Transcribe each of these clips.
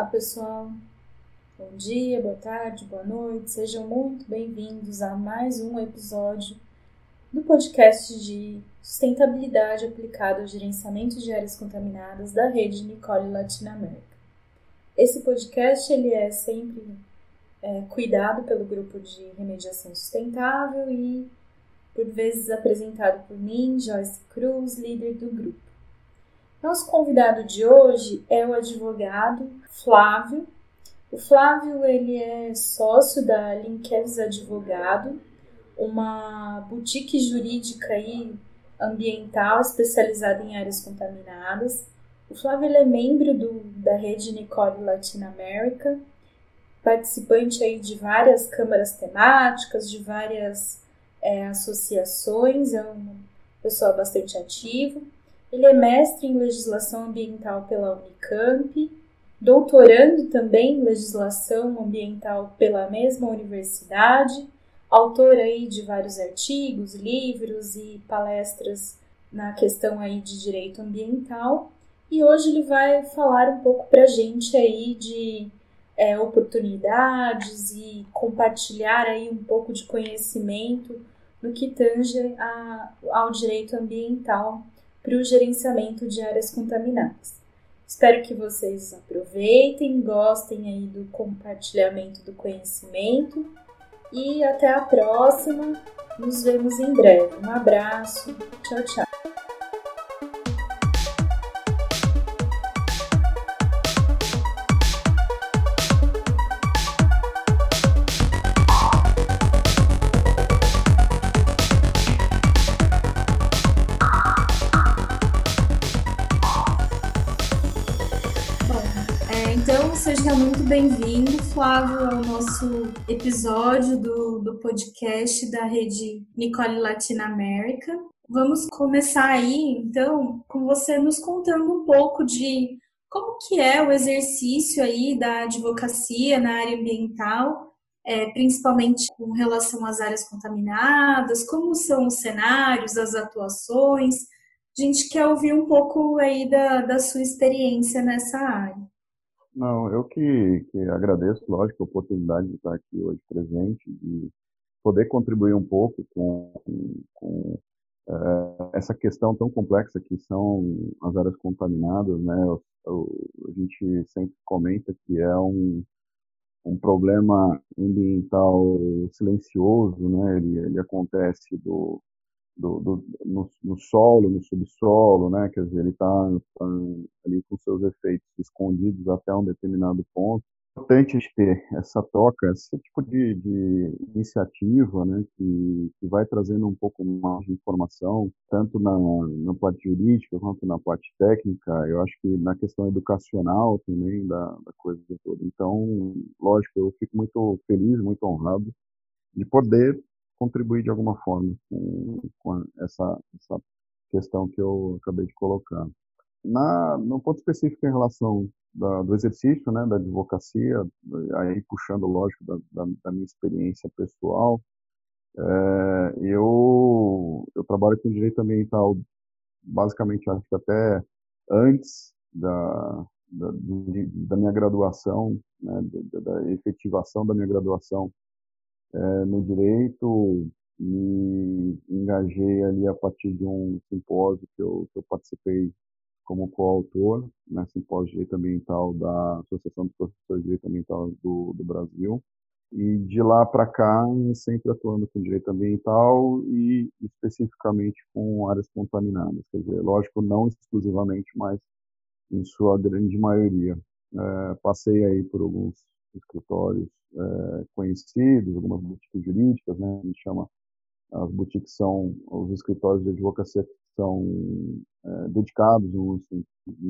Olá, pessoal. Bom dia, boa tarde, boa noite. Sejam muito bem-vindos a mais um episódio do podcast de sustentabilidade aplicada ao gerenciamento de áreas contaminadas da rede Nicole Latinoamérica. Esse podcast ele é sempre é, cuidado pelo grupo de remediação sustentável e por vezes apresentado por mim, Joyce Cruz, líder do grupo. Nosso convidado de hoje é o advogado Flávio. O Flávio ele é sócio da Linkevs Advogado, uma boutique jurídica e ambiental especializada em áreas contaminadas. O Flávio é membro do, da rede Nicole Latinoamérica, participante aí de várias câmaras temáticas, de várias é, associações, é uma pessoa bastante ativa. Ele é mestre em legislação ambiental pela Unicamp, doutorando também em legislação ambiental pela mesma universidade, autor aí de vários artigos, livros e palestras na questão aí de direito ambiental. E hoje ele vai falar um pouco para a gente aí de é, oportunidades e compartilhar aí um pouco de conhecimento no que tange a, ao direito ambiental para o gerenciamento de áreas contaminadas. Espero que vocês aproveitem, gostem aí do compartilhamento do conhecimento e até a próxima. Nos vemos em breve. Um abraço. Tchau, tchau. Bem-vindo, Flávio, ao nosso episódio do, do podcast da rede Nicole Latina América. Vamos começar aí, então, com você nos contando um pouco de como que é o exercício aí da advocacia na área ambiental, é, principalmente com relação às áreas contaminadas, como são os cenários, as atuações. A gente quer ouvir um pouco aí da, da sua experiência nessa área. Não, eu que, que agradeço, lógico, a oportunidade de estar aqui hoje presente, de poder contribuir um pouco com, com é, essa questão tão complexa que são as áreas contaminadas, né? O, o, a gente sempre comenta que é um, um problema ambiental silencioso, né? Ele, ele acontece do, do, do, no, no, solo, no subsolo, né? Quer dizer, ele está tá ali com seus efeitos escondidos até um determinado ponto. É importante ter essa troca, esse tipo de, de iniciativa, né? Que, que, vai trazendo um pouco mais de informação, tanto na, na parte jurídica quanto na parte técnica. Eu acho que na questão educacional também da, da coisa toda. Então, lógico, eu fico muito feliz, muito honrado de poder contribuir de alguma forma com, com essa, essa questão que eu acabei de colocar. Na, no ponto específico em relação da, do exercício, né, da advocacia, aí puxando, lógico, da, da, da minha experiência pessoal, é, eu, eu trabalho com direito ambiental basicamente acho que até antes da, da, da minha graduação, né, da, da efetivação da minha graduação é, no direito, me engajei ali a partir de um simpósio que eu, que eu participei como coautor, né, simpósio de direito ambiental da Associação dos Professores de Direito Ambiental do, do Brasil. E de lá para cá, sempre atuando com direito ambiental e especificamente com áreas contaminadas. Quer dizer, lógico, não exclusivamente, mas em sua grande maioria. É, passei aí por alguns escritórios é, conhecidos, algumas boutiques jurídicas, né? A gente chama as boutiques são os escritórios de advocacia que são é, dedicados a um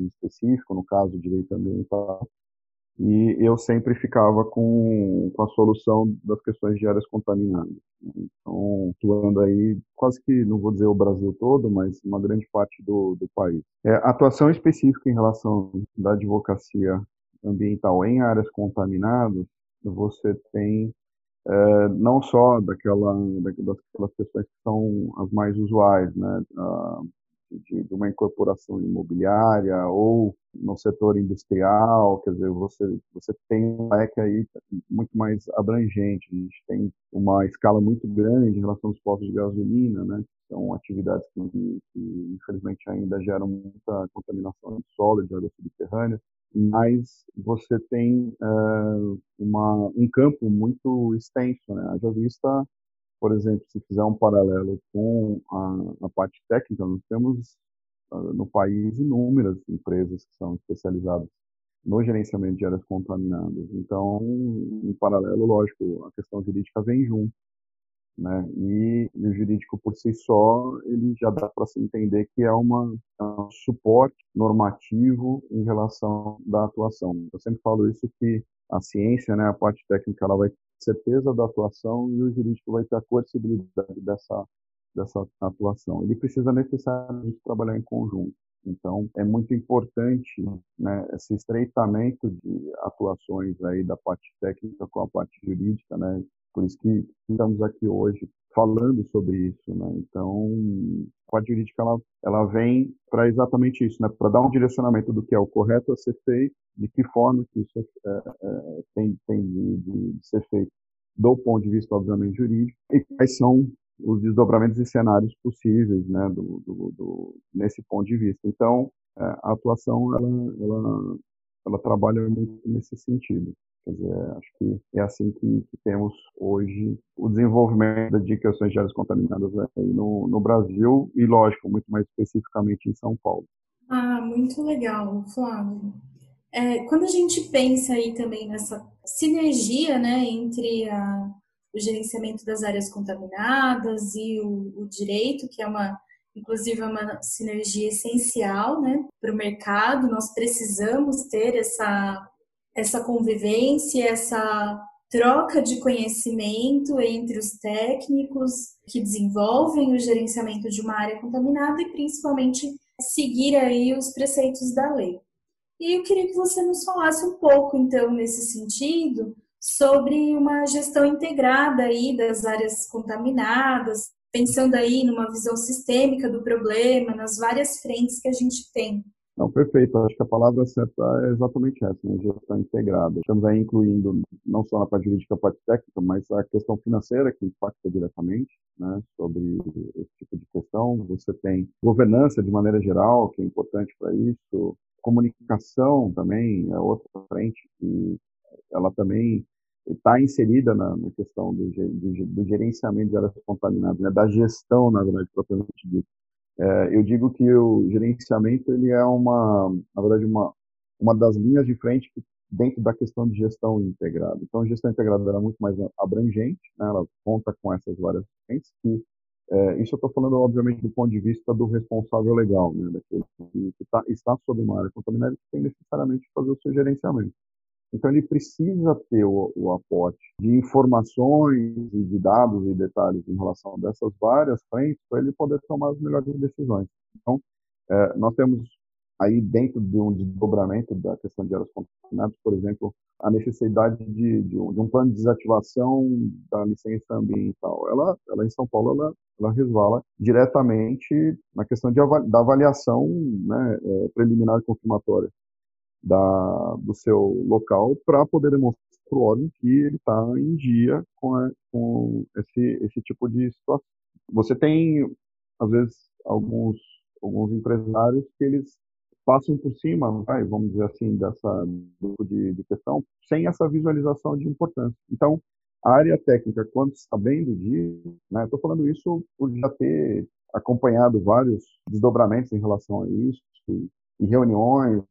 específico, no caso, direito ambiental. E eu sempre ficava com, com a solução das questões de áreas contaminadas. Então, atuando aí, quase que, não vou dizer o Brasil todo, mas uma grande parte do, do país. É, atuação específica em relação da advocacia ambiental em áreas contaminadas, você tem é, não só daquela, daquelas questões que são as mais usuais, né, de, de uma incorporação imobiliária ou no setor industrial, quer dizer, você, você tem um leque aí muito mais abrangente, a gente tem uma escala muito grande em relação aos postos de gasolina, né? São atividades que, que infelizmente ainda geram muita contaminação de solo, de água subterrânea, mas você tem uh, uma, um campo muito extenso, né? Já vista, por exemplo, se fizer um paralelo com a, a parte técnica, nós temos uh, no país inúmeras empresas que são especializadas no gerenciamento de áreas contaminadas. Então, em paralelo, lógico, a questão jurídica vem junto né? E, e, o jurídico por si só, ele já dá para se entender que é, uma, é um suporte normativo em relação da atuação. Eu sempre falo isso que a ciência, né, a parte técnica, ela vai ter certeza da atuação e o jurídico vai ter a coercibilidade dessa dessa atuação. Ele precisa necessariamente trabalhar em conjunto. Então, é muito importante né, esse estreitamento de atuações aí da parte técnica com a parte jurídica, né, por isso que estamos aqui hoje falando sobre isso, né? Então, a parte jurídica ela, ela vem para exatamente isso, né? Para dar um direcionamento do que é o correto a ser feito, de que forma que isso é, é, tem, tem de, de, ser feito do ponto de vista, obviamente, jurídico, e quais são os desdobramentos e cenários possíveis, né? Do, do, do nesse ponto de vista. Então, é, a atuação ela, ela, ela trabalha muito nesse sentido. Quer dizer, acho que é assim que, que temos hoje o desenvolvimento de questões de áreas contaminadas aí no, no Brasil e, lógico, muito mais especificamente em São Paulo. Ah, muito legal, Flávio. É, quando a gente pensa aí também nessa sinergia né, entre a, o gerenciamento das áreas contaminadas e o, o direito, que é uma inclusive é uma sinergia essencial né, para o mercado. Nós precisamos ter essa essa convivência, essa troca de conhecimento entre os técnicos que desenvolvem o gerenciamento de uma área contaminada e principalmente seguir aí os preceitos da lei. E eu queria que você nos falasse um pouco então nesse sentido sobre uma gestão integrada aí das áreas contaminadas, pensando aí numa visão sistêmica do problema, nas várias frentes que a gente tem não, perfeito. Acho que a palavra certa é exatamente essa, né? gestão integrada. Estamos aí incluindo não só na parte jurídica, a parte técnica, mas a questão financeira que impacta diretamente, né, sobre esse tipo de questão. Você tem governança de maneira geral, que é importante para isso. Comunicação também é outra frente que ela também está inserida na, na questão do, do, do, gerenciamento de áreas contaminadas, né, da gestão, na verdade, propriamente dita. É, eu digo que o gerenciamento ele é uma, na verdade, uma, uma das linhas de frente dentro da questão de gestão integrada. Então, a gestão integrada é muito mais abrangente, né? ela conta com essas várias frentes é, isso eu estou falando, obviamente, do ponto de vista do responsável legal, né? daquele que, que tá, está sob uma área contaminada que tem necessariamente que fazer o seu gerenciamento. Então, ele precisa ter o, o, aporte de informações e de dados e detalhes em relação dessas várias frentes para ele poder tomar as melhores decisões. Então, é, nós temos aí dentro de um desdobramento da questão de áreas contaminadas, por exemplo, a necessidade de, de, um, de, um, plano de desativação da licença ambiental. Ela, ela em São Paulo, ela, ela resvala diretamente na questão de, da avaliação né, é, preliminar e confirmatória da, do seu local para poder demonstrar para o órgão que ele está em dia com, a, com esse, esse tipo de situação. Você tem, às vezes, alguns, alguns empresários que eles passam por cima, vai, vamos dizer assim, dessa tipo de, de questão, sem essa visualização de importância. Então, a área técnica, quando sabendo disso, né, estou falando isso por já ter acompanhado vários desdobramentos em relação a isso, e reuniões,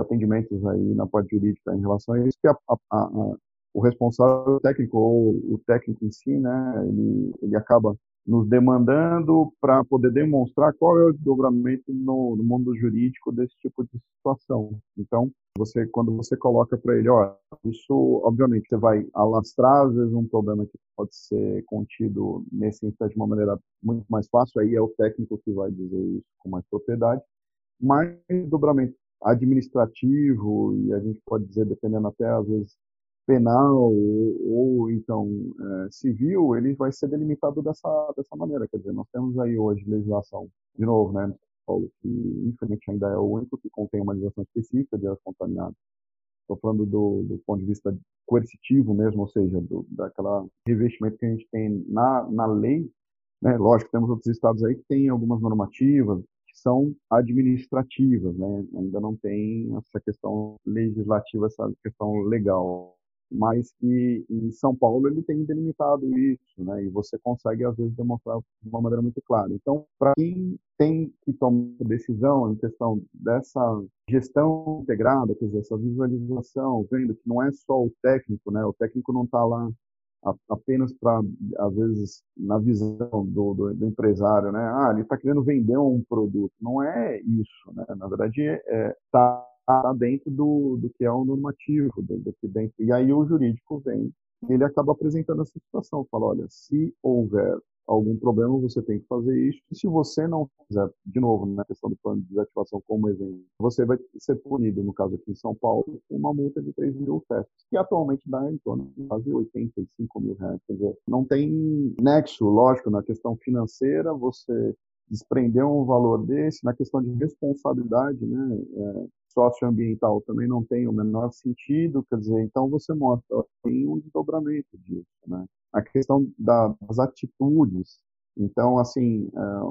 atendimentos aí na parte jurídica em relação a isso, que a, a, a, o responsável técnico ou o técnico em si, né, ele, ele acaba nos demandando para poder demonstrar qual é o desdobramento no, no, mundo jurídico desse tipo de situação. Então, você quando você coloca para ele, ó, isso obviamente você vai alastrar às vezes um problema que pode ser contido nesse instante de uma maneira muito mais fácil, aí é o técnico que vai dizer isso com mais propriedade mais dobramento administrativo e a gente pode dizer, dependendo até às vezes penal ou, ou então é, civil, ele vai ser delimitado dessa, dessa maneira. Quer dizer, nós temos aí hoje legislação, de novo, né, Paulo, que infelizmente ainda é o único que contém uma legislação específica de áreas contaminadas. Estou falando do, do, ponto de vista coercitivo mesmo, ou seja, do, daquela revestimento que a gente tem na, na lei. Né? Lógico, temos outros estados aí que têm algumas normativas são administrativas, né? ainda não tem essa questão legislativa, essa questão legal mas que em São Paulo ele tem delimitado isso, né? E você consegue às vezes demonstrar de uma maneira muito clara. Então, para quem tem que tomar decisão em questão dessa gestão integrada, quer dizer, essa visualização, vendo que não é só o técnico, né? O técnico não está lá apenas para, às vezes, na visão do, do, do, empresário, né? Ah, ele está querendo vender um produto. Não é isso, né? Na verdade, está é, tá está dentro do, do que é o normativo, do, do, que dentro. E aí o jurídico vem ele acaba apresentando essa situação, fala, olha, se houver algum problema, você tem que fazer isso. E se você não fizer, de novo, na questão do plano de desativação como exemplo, você vai ser punido, no caso aqui em São Paulo, com uma multa de 3 mil festas, que atualmente dá em torno de quase 85 mil reais. Quer dizer, não tem nexo, lógico, na questão financeira, você desprender um valor desse, na questão de responsabilidade, né? É, socioambiental também não tem o menor sentido, quer dizer, então você mostra, tem um desdobramento disso, né? A questão das atitudes, então, assim, é,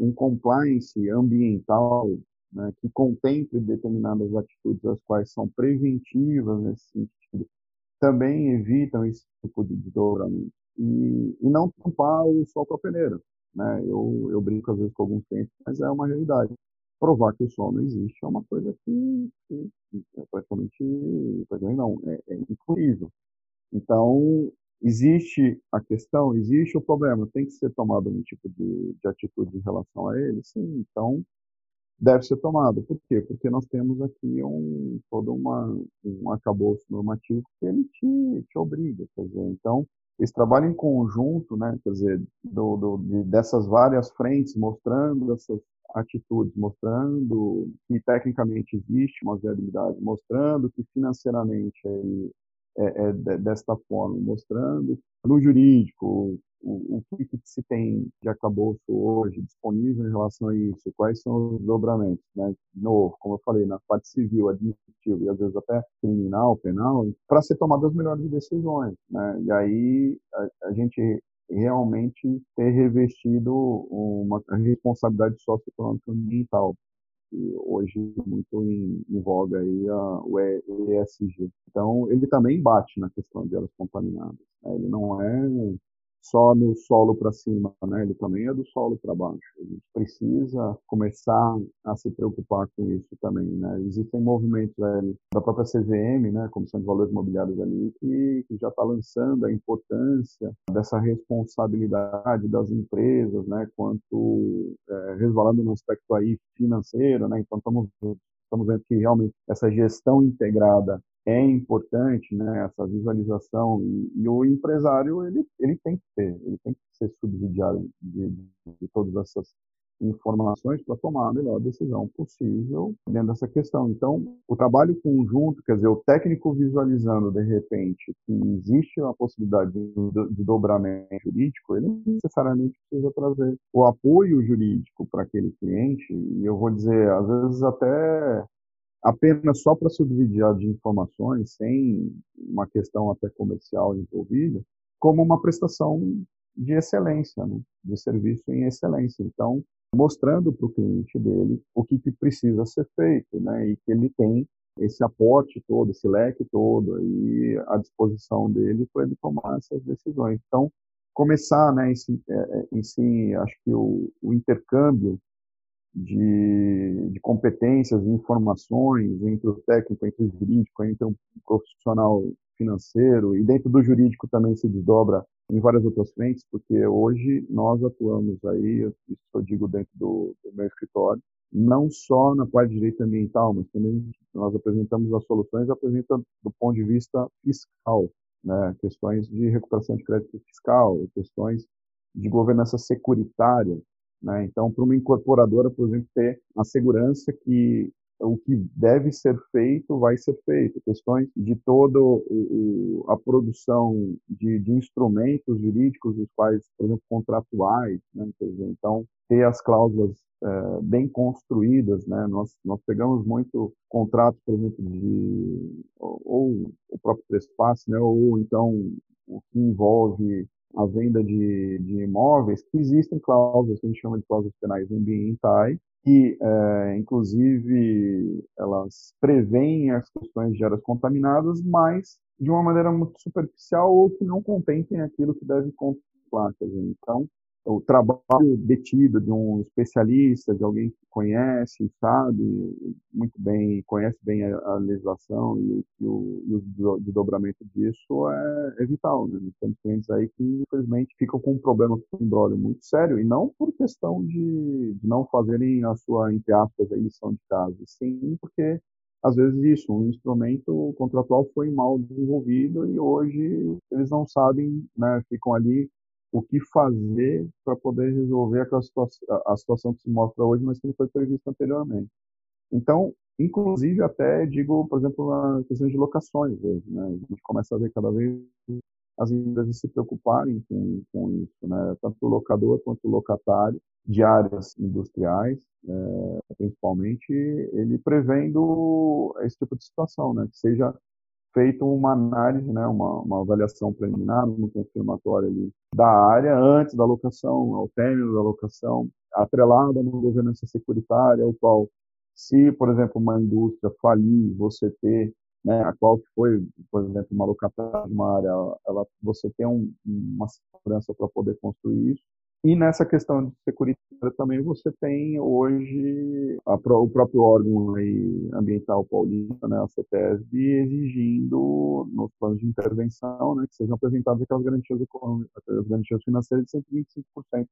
um, compliance ambiental né, que contemple determinadas atitudes, as quais são preventivas nesse sentido, também evitam esse tipo de desdobramento. E, e não tampar o sol com a peneira. Né? Eu, eu brinco às vezes com alguns clientes, mas é uma realidade provar que o sol não existe é uma coisa que, que, é praticamente, praticamente não, é, é impossível. Então, existe a questão, existe o problema, tem que ser tomado um tipo de, de atitude em relação a ele? Sim, então deve ser tomado. Por quê? Porque nós temos aqui um, todo uma, um arcabouço normativo que ele te, te obriga. Quer dizer, então, esse trabalho em conjunto, né, quer dizer, do, do, de, dessas várias frentes, mostrando essas atitudes, mostrando que tecnicamente existe uma viabilidade, mostrando que financeiramente é, é, é desta forma, mostrando no jurídico o, o que, que, se tem de acabouço hoje disponível em relação a isso, quais são os dobramentos, né? Novo, como eu falei, na parte civil, administrativa e às vezes até criminal, penal, para ser tomadas as melhores decisões, né? E aí a, a gente realmente ter revestido uma responsabilidade socioeconômica ambiental, que hoje é muito em, em voga aí a, o ESG. Então, ele também bate na questão de áreas contaminadas. Né? Ele não é só no solo para cima, né? Ele também é do solo para baixo. A gente precisa começar a se preocupar com isso também, né? Existem movimentos aí da própria CVM, né, Comissão de Valores Imobiliários ali, que, que já está lançando a importância dessa responsabilidade das empresas, né, quanto é, resvalando no aspecto aí financeiro, né? Então estamos estamos vendo que realmente essa gestão integrada é importante, né, essa visualização e, e, o empresário ele ele tem que ter, ele tem que ser subsidiado de, de, de todas essas informações para tomar a melhor decisão possível dentro dessa questão. Então, o trabalho conjunto, quer dizer, o técnico visualizando de repente que existe uma possibilidade de, de dobramento jurídico, ele necessariamente precisa trazer o apoio jurídico para aquele cliente, e eu vou dizer, às vezes até apenas só para subsidiar de informações, sem uma questão até comercial envolvida, como uma prestação de excelência, né? de serviço em excelência. Então, mostrando para o cliente dele o que, que, precisa ser feito, né? E que ele tem esse aporte todo, esse leque todo aí à disposição dele para ele tomar essas decisões. Então, começar, né, em si, é, é, acho que o, o intercâmbio de, de, competências e informações entre o técnico, entre o jurídico, entre um profissional financeiro e dentro do jurídico também se desdobra em várias outras frentes, porque hoje nós atuamos aí, isso eu digo dentro do, do meu escritório, não só na parte de direito ambiental, mas também nós apresentamos as soluções, apresentando do ponto de vista fiscal, né, questões de recuperação de crédito fiscal, questões de governança securitária, né? Então, para uma incorporadora, por exemplo, ter a segurança que o que deve ser feito vai ser feito. Questões de toda a produção de, de, instrumentos jurídicos, os quais, por exemplo, contratuais. Né? Então, ter as cláusulas é, bem construídas, né? Nós, nós pegamos muito contratos, por exemplo, de ou, ou o próprio Trespasse, né? Ou então o que envolve a venda de, de imóveis, que existem cláusulas que a gente chama de cláusulas penais ambientais, que, é, inclusive, elas preveem as questões de áreas contaminadas, mas de uma maneira muito superficial ou que não contemplem aquilo que deve contemplar. Então, o trabalho detido de um especialista, de alguém que conhece, sabe muito bem, conhece bem a, a legislação e, e, o, e o desdobramento disso é, é vital. Né? Clientes aí que, infelizmente, ficam com um problema com o embrólio muito sério, e não por questão de, de não fazerem a sua, entre aspas, a de casa, sim porque às vezes isso, um instrumento contratual foi mal desenvolvido e hoje eles não sabem, né, ficam ali o que fazer para poder resolver aquela situação, a situação que se mostra hoje, mas que não foi prevista anteriormente. Então, inclusive até digo, por exemplo, na questão de locações hoje, né? A gente começa a ver cada vez as empresas se preocuparem com, com isso, né? Tanto o locador quanto o locatário de áreas industriais, é, principalmente, ele prevendo esse tipo de situação, né? Que seja feito uma análise, né, uma, uma avaliação preliminar, uma confirmatória ali da área antes da locação, ao término da locação, atrelada uma governança securitária, o qual, se, por exemplo, uma indústria falir, você ter, né, a qual que foi, por exemplo, uma locatária de uma área, ela, você tem um, uma segurança para poder construir isso, e nessa questão de segurança também você tem hoje a, o próprio órgão ambiental paulista, né, a CETESB, exigindo nos planos de intervenção né, que sejam apresentadas aquelas garantias, aquelas garantias financeiras de 125%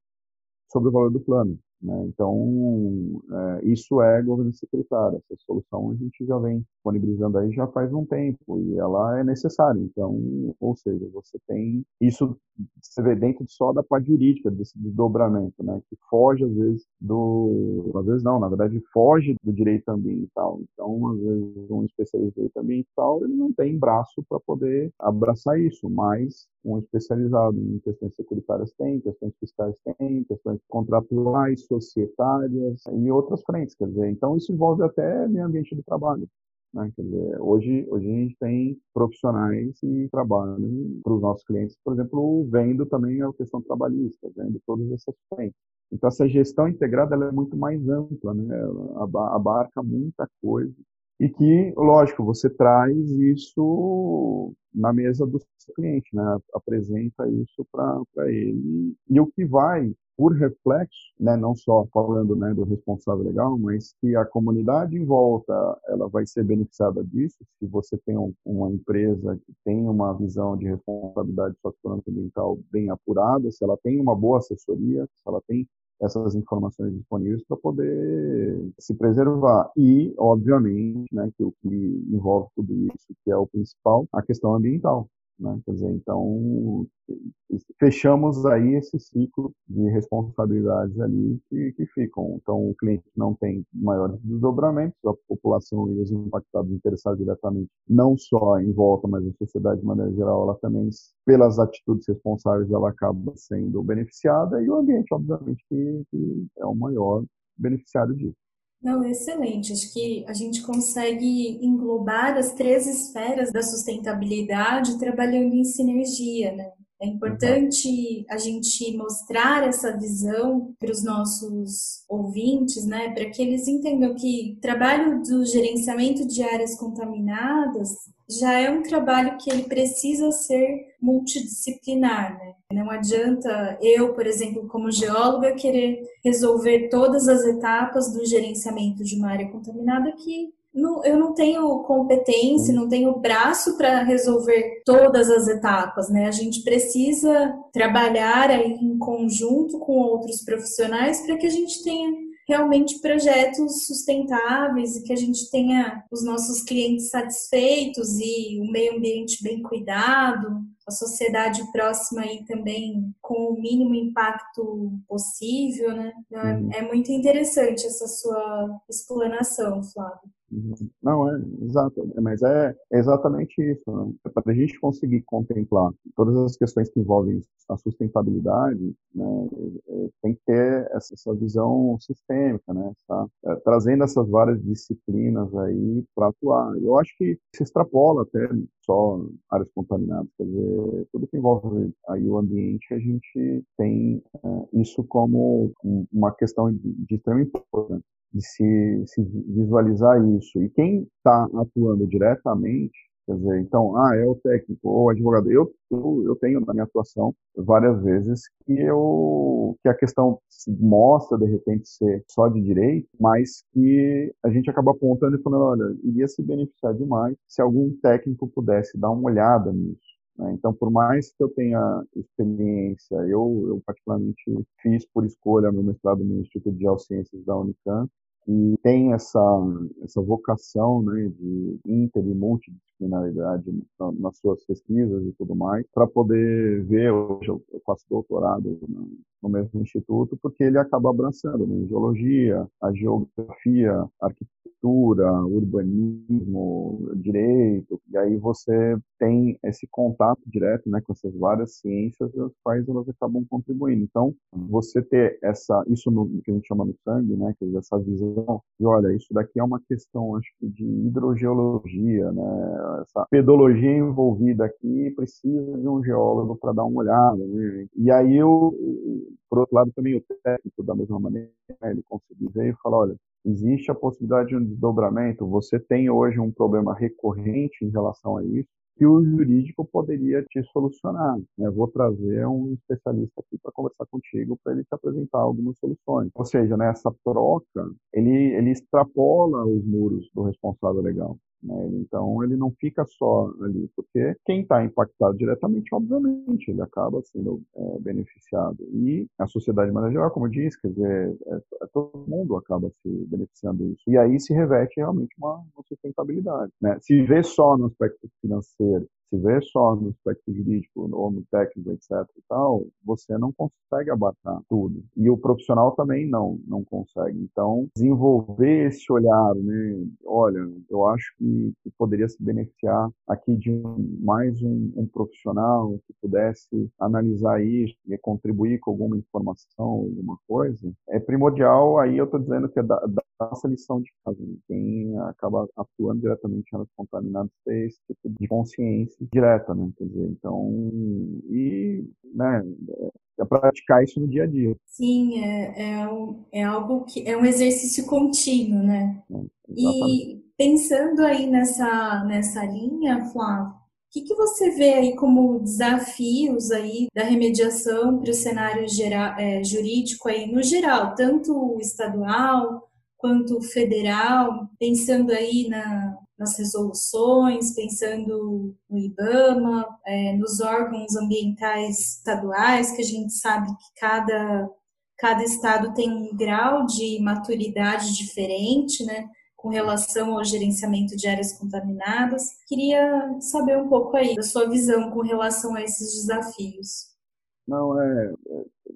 sobre o valor do plano. Né? Então, é, isso é governança securitária. Essa solução a gente já vem disponibilizando aí já faz um tempo e ela é necessária. Então, ou seja, você tem isso você vê dentro só da parte jurídica desse desdobramento, né? Que foge às vezes do, às vezes não, na verdade foge do direito ambiental. Então, às vezes um especialista em direito ambiental ele não tem braço para poder abraçar isso, mas um especializado em questões securitárias tem, questões fiscais tem, questões contratuais societárias e outras frentes. Quer dizer, então isso envolve até meio ambiente de trabalho. Né? Quer dizer, hoje, hoje a gente tem profissionais que trabalham para os nossos clientes, por exemplo, vendo também a questão trabalhista, vendo todas essas frentes. Então, essa gestão integrada é muito mais ampla, né? ela abarca muita coisa e que, lógico, você traz isso na mesa do seu cliente, né? apresenta isso para ele e o que vai por reflexo, né, não só falando né, do responsável legal, mas que a comunidade em volta ela vai ser beneficiada disso. Se você tem um, uma empresa que tem uma visão de responsabilidade socioambiental bem apurada, se ela tem uma boa assessoria, se ela tem essas informações disponíveis para poder se preservar. E, obviamente, né, que o que envolve tudo isso, que é o principal, a questão ambiental. Né? Quer dizer, então, fechamos aí esse ciclo de responsabilidades ali que, que ficam. Então, o cliente não tem maiores desdobramentos, a população e os impactados interessados diretamente, não só em volta, mas a sociedade de maneira geral, ela também, pelas atitudes responsáveis, ela acaba sendo beneficiada e o ambiente, obviamente, que, que é o maior beneficiário disso. Não, excelente. Acho que a gente consegue englobar as três esferas da sustentabilidade trabalhando em sinergia, né? É importante a gente mostrar essa visão para os nossos ouvintes, né, para que eles entendam que trabalho do gerenciamento de áreas contaminadas já é um trabalho que ele precisa ser multidisciplinar, né? Não adianta eu, por exemplo, como geóloga, querer resolver todas as etapas do gerenciamento de uma área contaminada que não, eu não tenho competência, não tenho braço para resolver todas as etapas, né? A gente precisa trabalhar aí em conjunto com outros profissionais para que a gente tenha realmente projetos sustentáveis e que a gente tenha os nossos clientes satisfeitos e o meio ambiente bem cuidado, a sociedade próxima aí também com o mínimo impacto possível, né? Então, é, uhum. é muito interessante essa sua explanação, Flávio. Não, é, exato, mas é, exatamente isso. Né? É para a gente conseguir contemplar todas as questões que envolvem a sustentabilidade, né, é, tem que ter essa, essa visão sistêmica, né, tá? é, trazendo essas várias disciplinas aí para atuar. Eu acho que se extrapola até só áreas contaminadas, quer dizer, tudo que envolve aí o ambiente, a gente tem é, isso como uma questão de, de extrema importância de se, se visualizar isso. E quem está atuando diretamente, quer dizer, então, ah, é o técnico ou o advogado. Eu, eu, eu tenho na minha atuação várias vezes que eu que a questão se mostra de repente ser só de direito, mas que a gente acaba apontando e falando, olha, iria se beneficiar demais se algum técnico pudesse dar uma olhada nisso. Né? Então, por mais que eu tenha experiência, eu, eu particularmente fiz por escolha meu mestrado no Instituto de Geociências da Unicamp, e tem essa, essa vocação né, de inter e multidisciplinaridade nas suas pesquisas e tudo mais, para poder ver, hoje eu faço doutorado no mesmo instituto, porque ele acaba abraçando né, geologia, a geografia, a arquitetura, urbanismo, direito, e aí você tem esse contato direto né, com essas várias ciências, as quais elas acabam contribuindo. Então, você ter essa, isso no, que a gente chama no sangue, né, que é essa visão de, olha, isso daqui é uma questão, acho que, de hidrogeologia, né, essa pedologia envolvida aqui precisa de um geólogo para dar uma olhada. Né? E aí, eu, por outro lado, também o técnico, da mesma maneira, né, ele conseguiu ver e falar, olha, existe a possibilidade de um desdobramento, você tem hoje um problema recorrente em relação a isso, que o jurídico poderia te solucionar. Né? Vou trazer um especialista aqui para conversar contigo, para ele te apresentar algumas soluções. Ou seja, nessa né, troca, ele, ele extrapola os muros do responsável legal. Né? Então, ele não fica só ali, porque quem está impactado diretamente, obviamente, ele acaba sendo é, beneficiado. E a sociedade geral, como eu disse, quer dizer, é, é, todo mundo acaba se beneficiando disso. E aí se reveste realmente uma, uma sustentabilidade. Né? Se vê só no aspecto financeiro, se vê só no aspecto jurídico ou no técnico, etc. e tal, você não consegue abarcar tudo. E o profissional também não, não consegue. Então, desenvolver esse olhar, né? Olha, eu acho que, que poderia se beneficiar aqui de mais um, um, profissional que pudesse analisar isso e contribuir com alguma informação, alguma coisa. É primordial, aí eu estou dizendo que é da, da nossa lição de casa. Né? Quem acaba atuando diretamente nas contaminadas ter esse tipo de consciência direta, né? Quer dizer, então, e, né, é praticar isso no dia a dia. Sim, é, é, um, é algo que é um exercício contínuo, né? É, e pensando aí nessa, nessa linha, Flávio, o que, que você vê aí como desafios aí da remediação para o cenário geral, é, jurídico aí no geral, tanto estadual quanto federal, pensando aí na, nas resoluções, pensando no IBAMA, é, nos órgãos ambientais estaduais, que a gente sabe que cada, cada estado tem um grau de maturidade diferente, né? Com relação ao gerenciamento de áreas contaminadas. Queria saber um pouco aí da sua visão com relação a esses desafios. Não, é,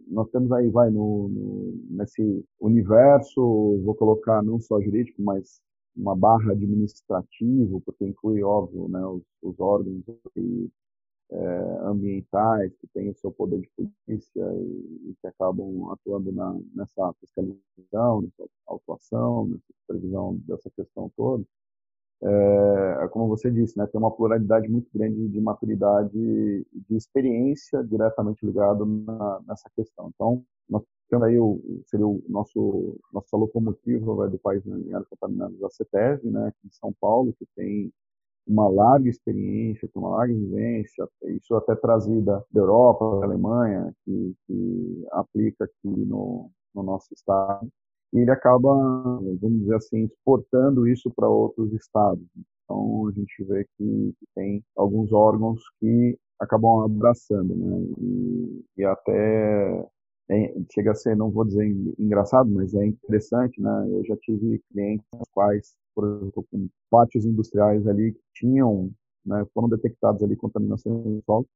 nós temos aí, vai, no, no, nesse universo, vou colocar não só jurídico, mas uma barra administrativo, porque inclui, óbvio, né, os, os órgãos é, ambientais que têm o seu poder de polícia e, e que acabam atuando na, nessa fiscalização, nessa autuação, nessa supervisão dessa questão toda. É, como você disse, né, tem uma pluralidade muito grande de maturidade e de experiência diretamente ligado nessa questão. Então, nós temos aí o, seria o nosso nossa locomotiva vai, do país em áreas contaminadas, a CETESB, né, aqui em São Paulo, que tem uma larga experiência, tem uma larga vivência, isso até trazida da Europa, da Alemanha, que, que aplica aqui no, no nosso estado e ele acaba, vamos dizer assim, exportando isso para outros estados. Então, a gente vê que, que, tem alguns órgãos que acabam abraçando, né? E, e até é, chega a ser, não vou dizer engraçado, mas é interessante, né? Eu já tive clientes quais, por exemplo, com pátios industriais ali que tinham, né, foram detectados ali contaminações do solo,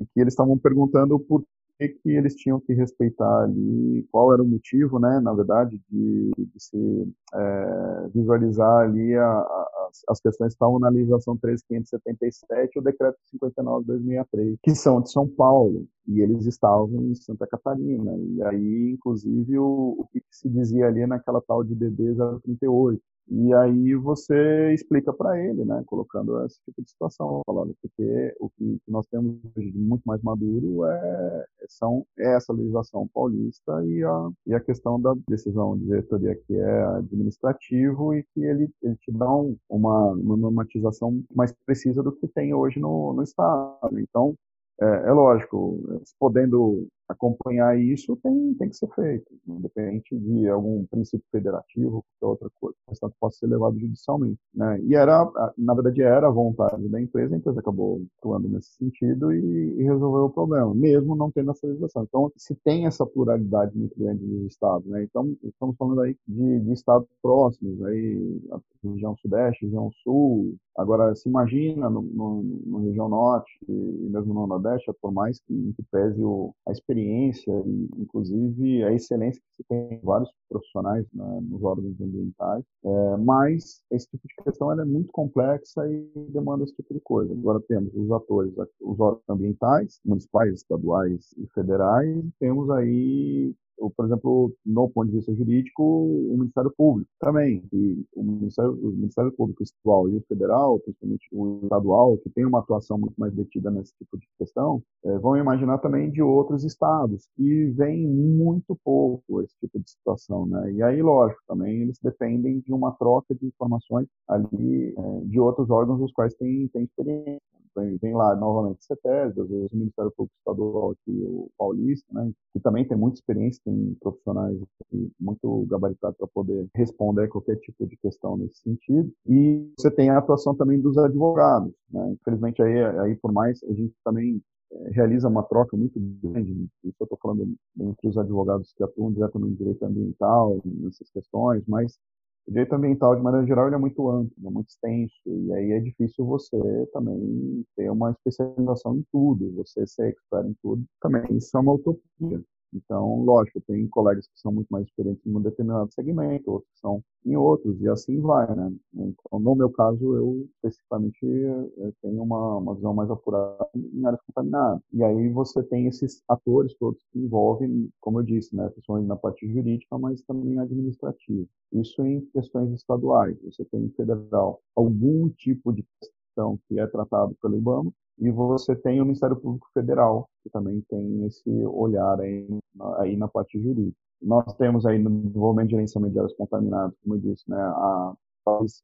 e que eles estavam perguntando por que, que eles tinham que respeitar ali, qual era o motivo, né, na verdade, de, de se é, visualizar ali a, a, as questões que estavam na legislação 13577 e o decreto 59 de 2003, que são de São Paulo, e eles estavam em Santa Catarina. E aí, inclusive, o, o que se dizia ali naquela tal de DD 038, e aí você explica para ele, né, colocando esse tipo de situação, falando porque o que nós temos hoje muito mais maduro é, são, é essa legislação paulista e a, e a questão da decisão de diretoria que é administrativo e que ele, ele te dá um, uma, uma normatização mais precisa do que tem hoje no, no Estado. Então, é, é lógico, podendo acompanhar isso tem, tem que ser feito, independente de algum princípio federativo ou outra coisa, mas tanto possa ser levado judicialmente. Né? E era, na verdade, era a vontade da empresa, a empresa acabou atuando nesse sentido e, e resolveu o problema, mesmo não tendo essa legislação. Então, se tem essa pluralidade muito grande dos estados, né? então estamos falando aí de, de estados próximos, aí, a região sudeste, região sul, agora se imagina no, no, no região norte e mesmo no nordeste, por mais que, que pese o, a experiência experiência e, inclusive, a excelência que se tem vários profissionais né, nos órgãos ambientais, é, mas esse tipo de questão é muito complexa e demanda esse tipo de coisa. Agora temos os atores, os órgãos ambientais, municipais, estaduais e federais, e temos aí por exemplo, no ponto de vista jurídico, o Ministério Público também. E o Ministério, o Ministério Público Estadual e o Federal, principalmente o estadual, que tem uma atuação muito mais detida nesse tipo de questão, é, vão imaginar também de outros estados, que vem muito pouco esse tipo de situação. Né? E aí, lógico, também eles dependem de uma troca de informações ali é, de outros órgãos dos quais têm, têm experiência vem, vem lá novamente CETES, às vezes o Ministério Público Estadual aqui, o Paulista, né, que também tem muita experiência, tem profissionais aqui, muito gabaritados para poder responder qualquer tipo de questão nesse sentido. E você tem a atuação também dos advogados. Né? Infelizmente, aí, aí por mais, a gente também é, realiza uma troca muito grande, isso eu estou falando entre os advogados que atuam diretamente em direito ambiental, nessas questões, mas o direito ambiental, de maneira geral, é muito amplo, é muito extenso, e aí é difícil você também ter uma especialização em tudo, você ser expert em tudo, também isso é uma utopia. Então, lógico, tem colegas que são muito mais experientes em um determinado segmento, outros que são em outros, e assim vai, né? Então, no meu caso, eu especificamente eu tenho uma, uma visão mais apurada em áreas contaminadas. E aí você tem esses atores todos que envolvem, como eu disse, né, principalmente na parte jurídica, mas também administrativa. Isso em questões estaduais. Você tem federal algum tipo de questão que é tratado pelo IBAMA, e você tem o Ministério Público Federal, que também tem esse olhar aí, aí na parte jurídica. Nós temos aí no desenvolvimento de gerenciamento de áreas contaminadas, como eu disse, né, a,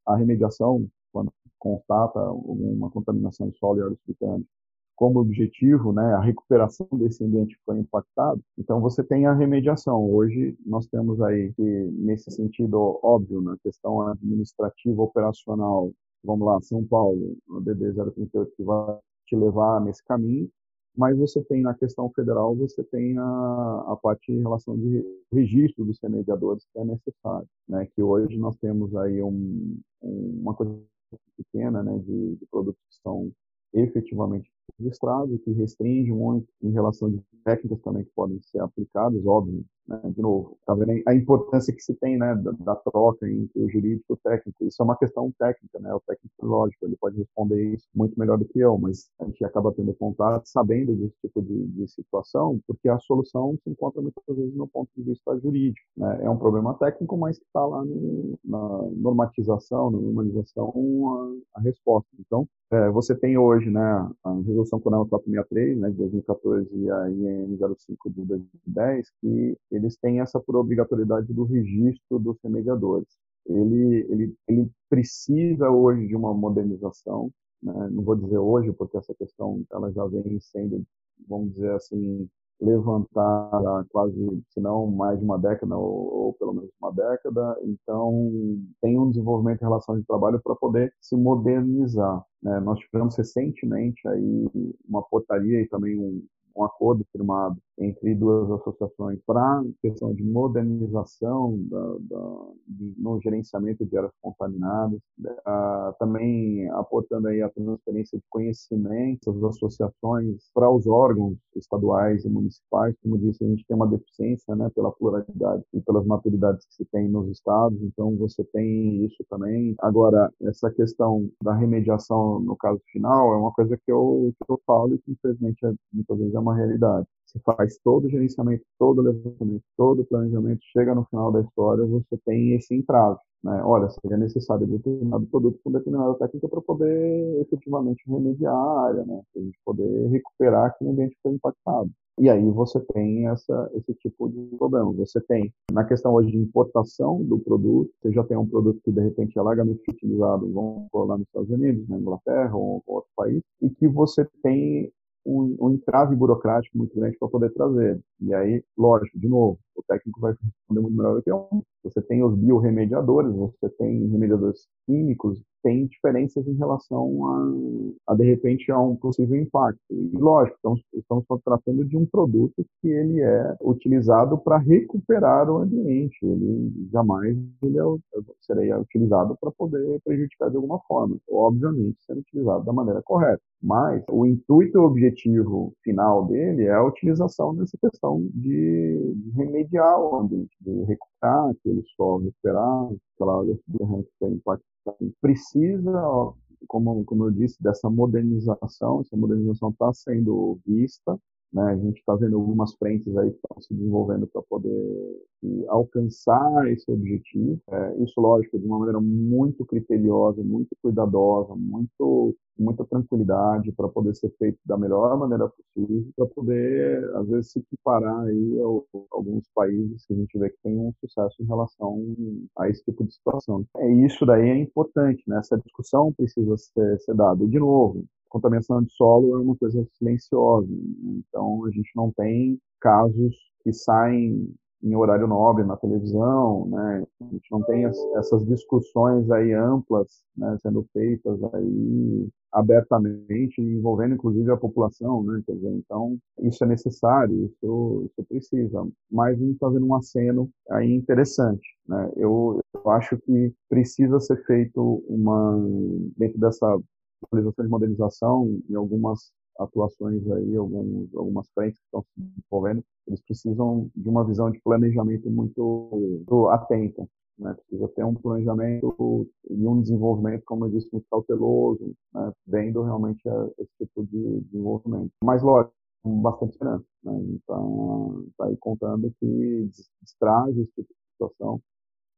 a remediação, quando constata uma contaminação em solo e áreas subterrâneas, como objetivo, né, a recuperação desse ambiente que foi impactado. Então você tem a remediação. Hoje nós temos aí que nesse sentido óbvio na questão administrativa operacional, vamos lá, São Paulo, a DD 038 que vai te levar nesse caminho, mas você tem na questão federal, você tem a, a parte em relação de registro dos remediadores que é necessário, né? Que hoje nós temos aí um, uma coisa pequena, né, de, de produtos que são efetivamente registrados, que restringe muito em relação de técnicas também que podem ser aplicadas, óbvio? De novo, tá vendo a importância que se tem, né, da, da, troca entre o jurídico e o técnico. Isso é uma questão técnica, né? O técnico, lógico, ele pode responder isso muito melhor do que eu, mas a gente acaba tendo contato, sabendo desse tipo de, de situação, porque a solução se encontra muitas vezes no ponto de vista jurídico. Né? É um problema técnico, mas que está lá no, na normatização, na normalização, a, a resposta. Então, é, você tem hoje, né, a resolução Conel 463, né, de 2014 e a IN 05 de 2010, que eles têm essa por obrigatoriedade do registro dos remediadores. Ele, ele, ele precisa hoje de uma modernização, né? não vou dizer hoje, porque essa questão ela já vem sendo, vamos dizer assim, levantada quase, se não mais de uma década, ou, ou, pelo menos uma década. Então, tem um desenvolvimento em relação de trabalho para poder se modernizar. Né? Nós tivemos recentemente aí uma portaria e também um, um acordo firmado entre duas associações para questão de modernização da, da, de, no gerenciamento de áreas contaminadas, uh, também aportando aí a transferência de conhecimento das associações para os órgãos estaduais e municipais. Como disse, a gente tem uma deficiência né, pela pluralidade e pelas maturidades que se tem nos estados, então você tem isso também. Agora, essa questão da remediação no caso final é uma coisa que eu, que eu falo e que infelizmente é, muitas vezes é uma realidade. Você faz todo o gerenciamento, todo o levantamento, todo o planejamento, chega no final da história, você tem esse entrave. Né? Olha, seria necessário determinado produto com determinada técnica para poder efetivamente remediar a área, né? para a gente poder recuperar aquele ambiente que foi impactado. E aí você tem essa, esse tipo de problema. Você tem, na questão hoje de importação do produto, você já tem um produto que de repente é largamente utilizado, vamos lá nos Estados Unidos, na Inglaterra ou outro país, e que você tem um, entrave burocrático muito grande para poder trazer. E aí, lógico, de novo, o técnico vai responder muito melhor do que eu. Você tem os biorremediadores, você tem remediadores químicos, tem diferenças em relação a, a de repente, a um possível impacto. E, lógico, estamos, estamos tratando de um produto que ele é utilizado para recuperar o ambiente. Ele jamais ele é, seria utilizado para poder prejudicar de alguma forma. Obviamente, sendo utilizado da maneira correta. Mas o intuito e o objetivo final dele é a utilização dessa questão de, remediar o ambiente, de recuperar aquele solo, recuperar aquela subterrânea que foi impactada. Precisa, como, como eu disse, dessa modernização. Essa modernização está sendo vista, né? A gente está vendo algumas frentes aí que estão se desenvolvendo para poder alcançar esse objetivo. É, isso, lógico, de uma maneira muito criteriosa, muito cuidadosa, muito muita tranquilidade para poder ser feito da melhor maneira possível, para poder, às vezes, se equiparar aí a, alguns países que a gente vê que tem um sucesso em relação a esse tipo de situação. É, isso daí é importante, né? Essa discussão precisa ser, ser dada. E, de novo, contaminação de solo é uma coisa silenciosa. Né? Então, a gente não tem casos que saem em horário nobre na televisão, né? A gente não tem as, essas discussões aí amplas, né, sendo feitas aí abertamente, envolvendo inclusive a população, né? Quer dizer, então isso é necessário, isso, isso precisa. Mas a gente está vendo um aceno aí interessante, né? Eu, eu acho que precisa ser feito uma dentro dessa atualização de modernização em algumas atuações aí, alguns, algumas frentes que estão se desenvolvendo, eles precisam de uma visão de planejamento muito, muito atenta. Né? Precisa ter um planejamento e um desenvolvimento, como eu disse, muito cauteloso, né? vendo realmente esse tipo de desenvolvimento. Mas, lógico, com bastante esperança. Né? Então, está aí contando que destrave esse tipo de situação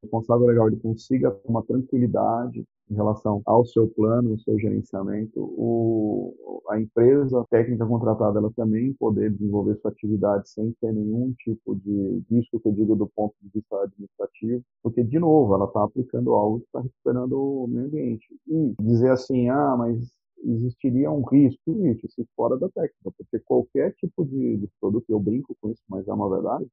responsável legal ele consiga uma tranquilidade em relação ao seu plano, ao seu gerenciamento, o, a empresa técnica contratada ela também poder desenvolver sua atividade sem ter nenhum tipo de risco, que eu digo do ponto de vista administrativo, porque, de novo, ela está aplicando algo que está recuperando o meio ambiente. E dizer assim, ah, mas existiria um risco, existe, se fora da técnica, porque qualquer tipo de, de produto, eu brinco com isso, mas é uma verdade,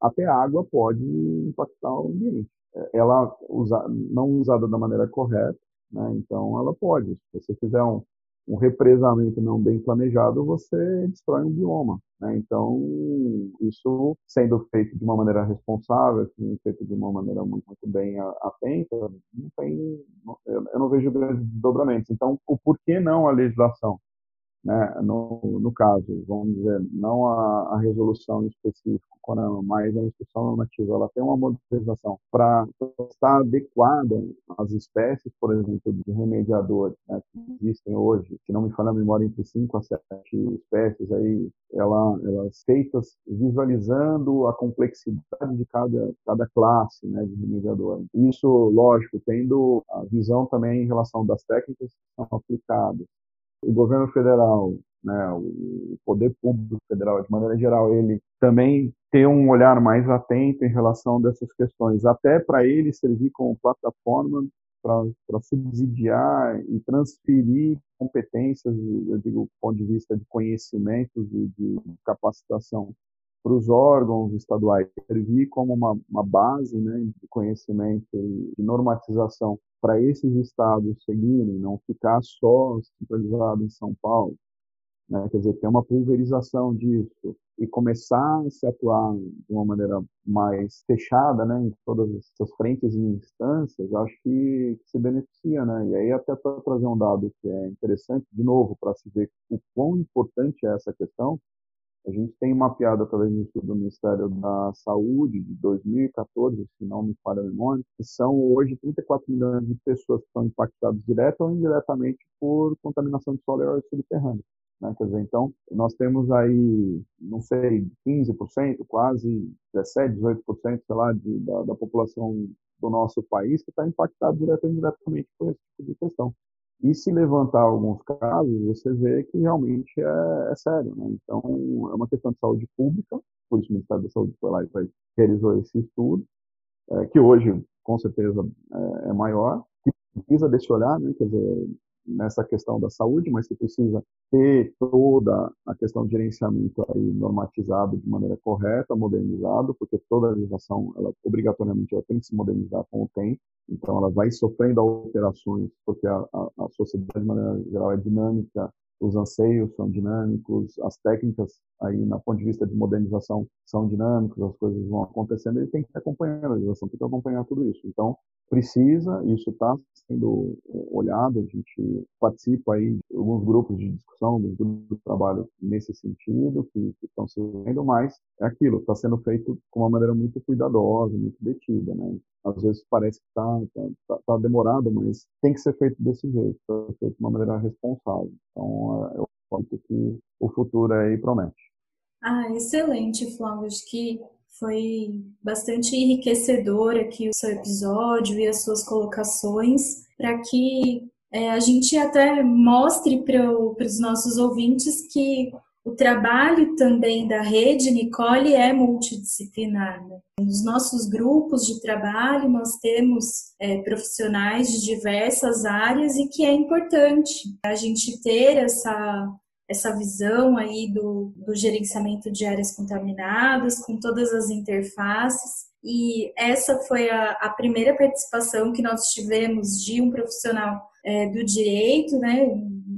até a água pode impactar o ambiente ela usa, não usada da maneira correta, né? então ela pode. Se você fizer um, um represamento não bem planejado, você destrói um bioma. Né? Então, isso sendo feito de uma maneira responsável, sendo feito de uma maneira muito, muito bem atenta, não tem, eu não vejo grandes desdobramentos. Então, o porquê não a legislação? Né, no, no caso, vamos dizer, não a, a resolução específica, mas a instrução normativa, ela tem uma modernização para estar adequada às espécies, por exemplo, de remediadores né, que existem hoje, se não me falha a memória, entre 5 a 7 espécies, aí, ela, elas feitas visualizando a complexidade de cada, cada classe né, de remediador. Isso, lógico, tendo a visão também em relação das técnicas que são aplicadas, o governo federal, né, o poder público federal, de maneira geral, ele também ter um olhar mais atento em relação dessas questões, até para ele servir como plataforma para subsidiar e transferir competências, eu digo, do ponto de vista de conhecimentos e de capacitação para os órgãos estaduais, servir como uma, uma base né, de conhecimento e de normatização para esses estados seguirem, não ficar só centralizado em São Paulo. né? quer dizer, ter uma pulverização disso e começar a se atuar de uma maneira mais fechada, né, em todas essas frentes e instâncias, acho que, que se beneficia, né? E aí até para trazer um dado que é interessante de novo para se ver o quão importante é essa questão, a gente tem mapeado através do estudo do Ministério da Saúde de 2014, se não me falha a memória, que são hoje 34 milhões de pessoas que estão impactadas direta ou indiretamente por contaminação de solo e ar subterrâneo. Né? Quer dizer, então, nós temos aí, não sei, 15%, quase 17%, 18%, sei lá, de, da, da população do nosso país que está impactado direto ou indiretamente por esse tipo de questão. E se levantar alguns casos, você vê que realmente é, é sério. Né? Então, é uma questão de saúde pública, por isso o Ministério da Saúde foi lá e realizou esse estudo, é, que hoje, com certeza, é, é maior, que precisa desse olhar, né? quer dizer, nessa questão da saúde, mas que precisa ter toda a questão de gerenciamento aí normatizado de maneira correta, modernizado, porque toda a legislação, ela obrigatoriamente ela tem que se modernizar com o tempo, então ela vai sofrendo alterações, porque a, a, a sociedade de maneira geral é dinâmica, os anseios são dinâmicos, as técnicas aí na ponto de vista de modernização são dinâmicas, as coisas vão acontecendo, ele tem que acompanhar a legislação, tem que acompanhar tudo isso. Então, precisa, isso está sendo olhado, a gente participa aí de alguns grupos de discussão, alguns grupos de trabalho nesse sentido, que, que estão sendo, mas é aquilo, está sendo feito com uma maneira muito cuidadosa, muito detida, né? Às vezes parece que está tá, tá, tá demorado, mas tem que ser feito desse jeito, está feito de uma maneira responsável. Então, é, eu acho que o futuro aí promete. Ah, excelente, Flávio. Acho que foi bastante enriquecedor aqui o seu episódio e as suas colocações, para que é, a gente até mostre para os nossos ouvintes que o trabalho também da rede Nicole é multidisciplinar. Né? Nos nossos grupos de trabalho, nós temos é, profissionais de diversas áreas e que é importante a gente ter essa essa visão aí do, do gerenciamento de áreas contaminadas, com todas as interfaces. E essa foi a, a primeira participação que nós tivemos de um profissional é, do direito, né,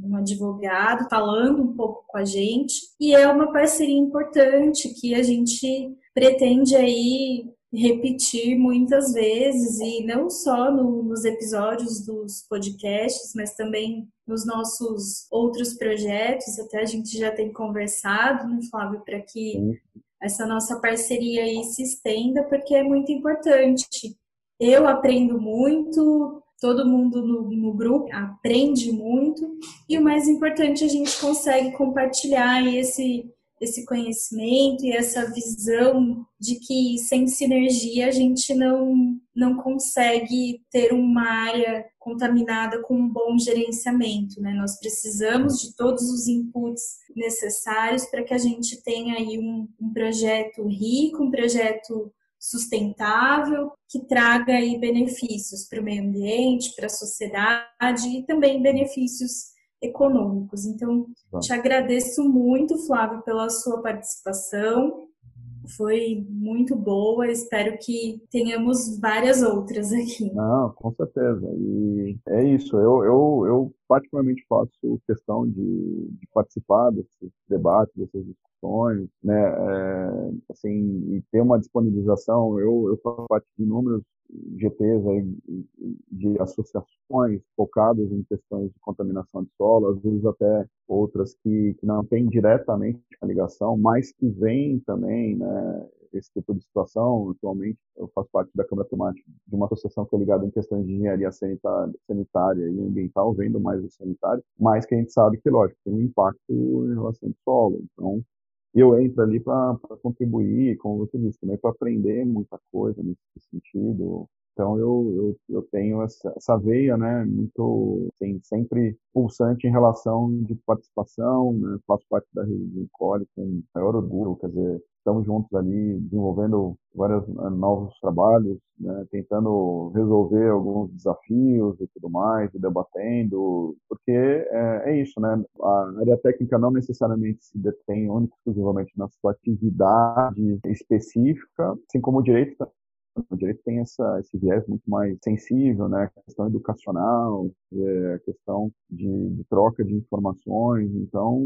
um advogado, falando um pouco com a gente. E é uma parceria importante que a gente pretende aí repetir muitas vezes e não só no, nos episódios dos podcasts, mas também nos nossos outros projetos. Até a gente já tem conversado, né, Flávio, para que essa nossa parceria aí se estenda, porque é muito importante. Eu aprendo muito, todo mundo no, no, grupo aprende muito, e o mais importante, a gente consegue compartilhar esse esse conhecimento e essa visão de que sem sinergia a gente não, não consegue ter uma área contaminada com um bom gerenciamento. Né? Nós precisamos de todos os inputs necessários para que a gente tenha aí um, um projeto rico, um projeto sustentável que traga aí benefícios para o meio ambiente, para a sociedade e também benefícios econômicos. Então, te agradeço muito, Flávio, pela sua participação. Foi muito boa, espero que tenhamos várias outras aqui. Não, com certeza. E é isso, eu, eu, eu particularmente faço questão de, de participar desses debates, dessas discussões, né, é, assim, e ter uma disponibilização, eu, eu faço parte de inúmeros GTs aí, de associações focadas em questões de contaminação de solo, às vezes até outras que, que não têm diretamente a ligação, mas que vêm também, né, esse tipo de situação. Atualmente, eu faço parte da Câmara Temática de uma associação que é ligada em questões de engenharia sanitária, sanitária e ambiental, vendo mais o sanitário, mas que a gente sabe que, lógico, tem um impacto em relação ao solo. Então, eu entro ali para contribuir, como você disse, também para aprender muita coisa nesse sentido. Então eu, eu, eu tenho essa, essa veia, né, muito, assim, sempre pulsante em relação de participação, né, faço parte da rede de Core com maior orgulho, quer dizer, estamos juntos ali desenvolvendo vários eh, novos trabalhos, né, tentando resolver alguns desafios e tudo mais, e debatendo, porque é, é, isso, né? A área técnica não necessariamente se detém única exclusivamente na sua atividade específica, assim como o direito o direito tem essa, esse viés muito mais sensível, né? A questão educacional, é, a questão de, de troca de informações. Então,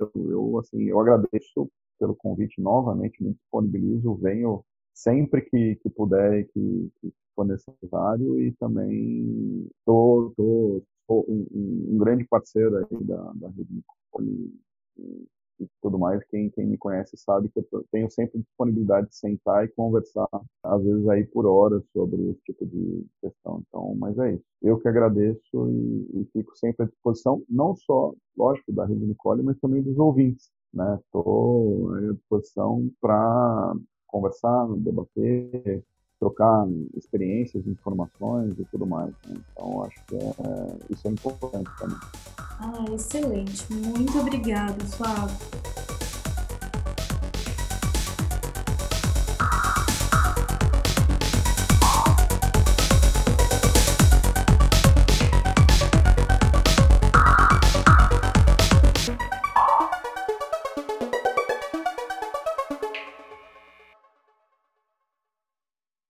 eu, eu, assim, eu agradeço pelo convite novamente, me disponibilizo, venho sempre que, que puder e que, que, for necessário e também estou tô, tô, um, um, grande parceiro aí da, da Rede e, e, tudo mais. Quem, quem me conhece sabe que eu tenho sempre disponibilidade de sentar e conversar, às vezes aí por horas, sobre esse tipo de questão. Então, mas é isso. Eu que agradeço e, e fico sempre à disposição, não só, lógico, da Rede Nicole, mas também dos ouvintes. Estou né? à disposição para conversar, debater, trocar experiências, informações e tudo mais. Né? Então, acho que é, isso é importante também. Ah, excelente. Muito obrigada, Flávio.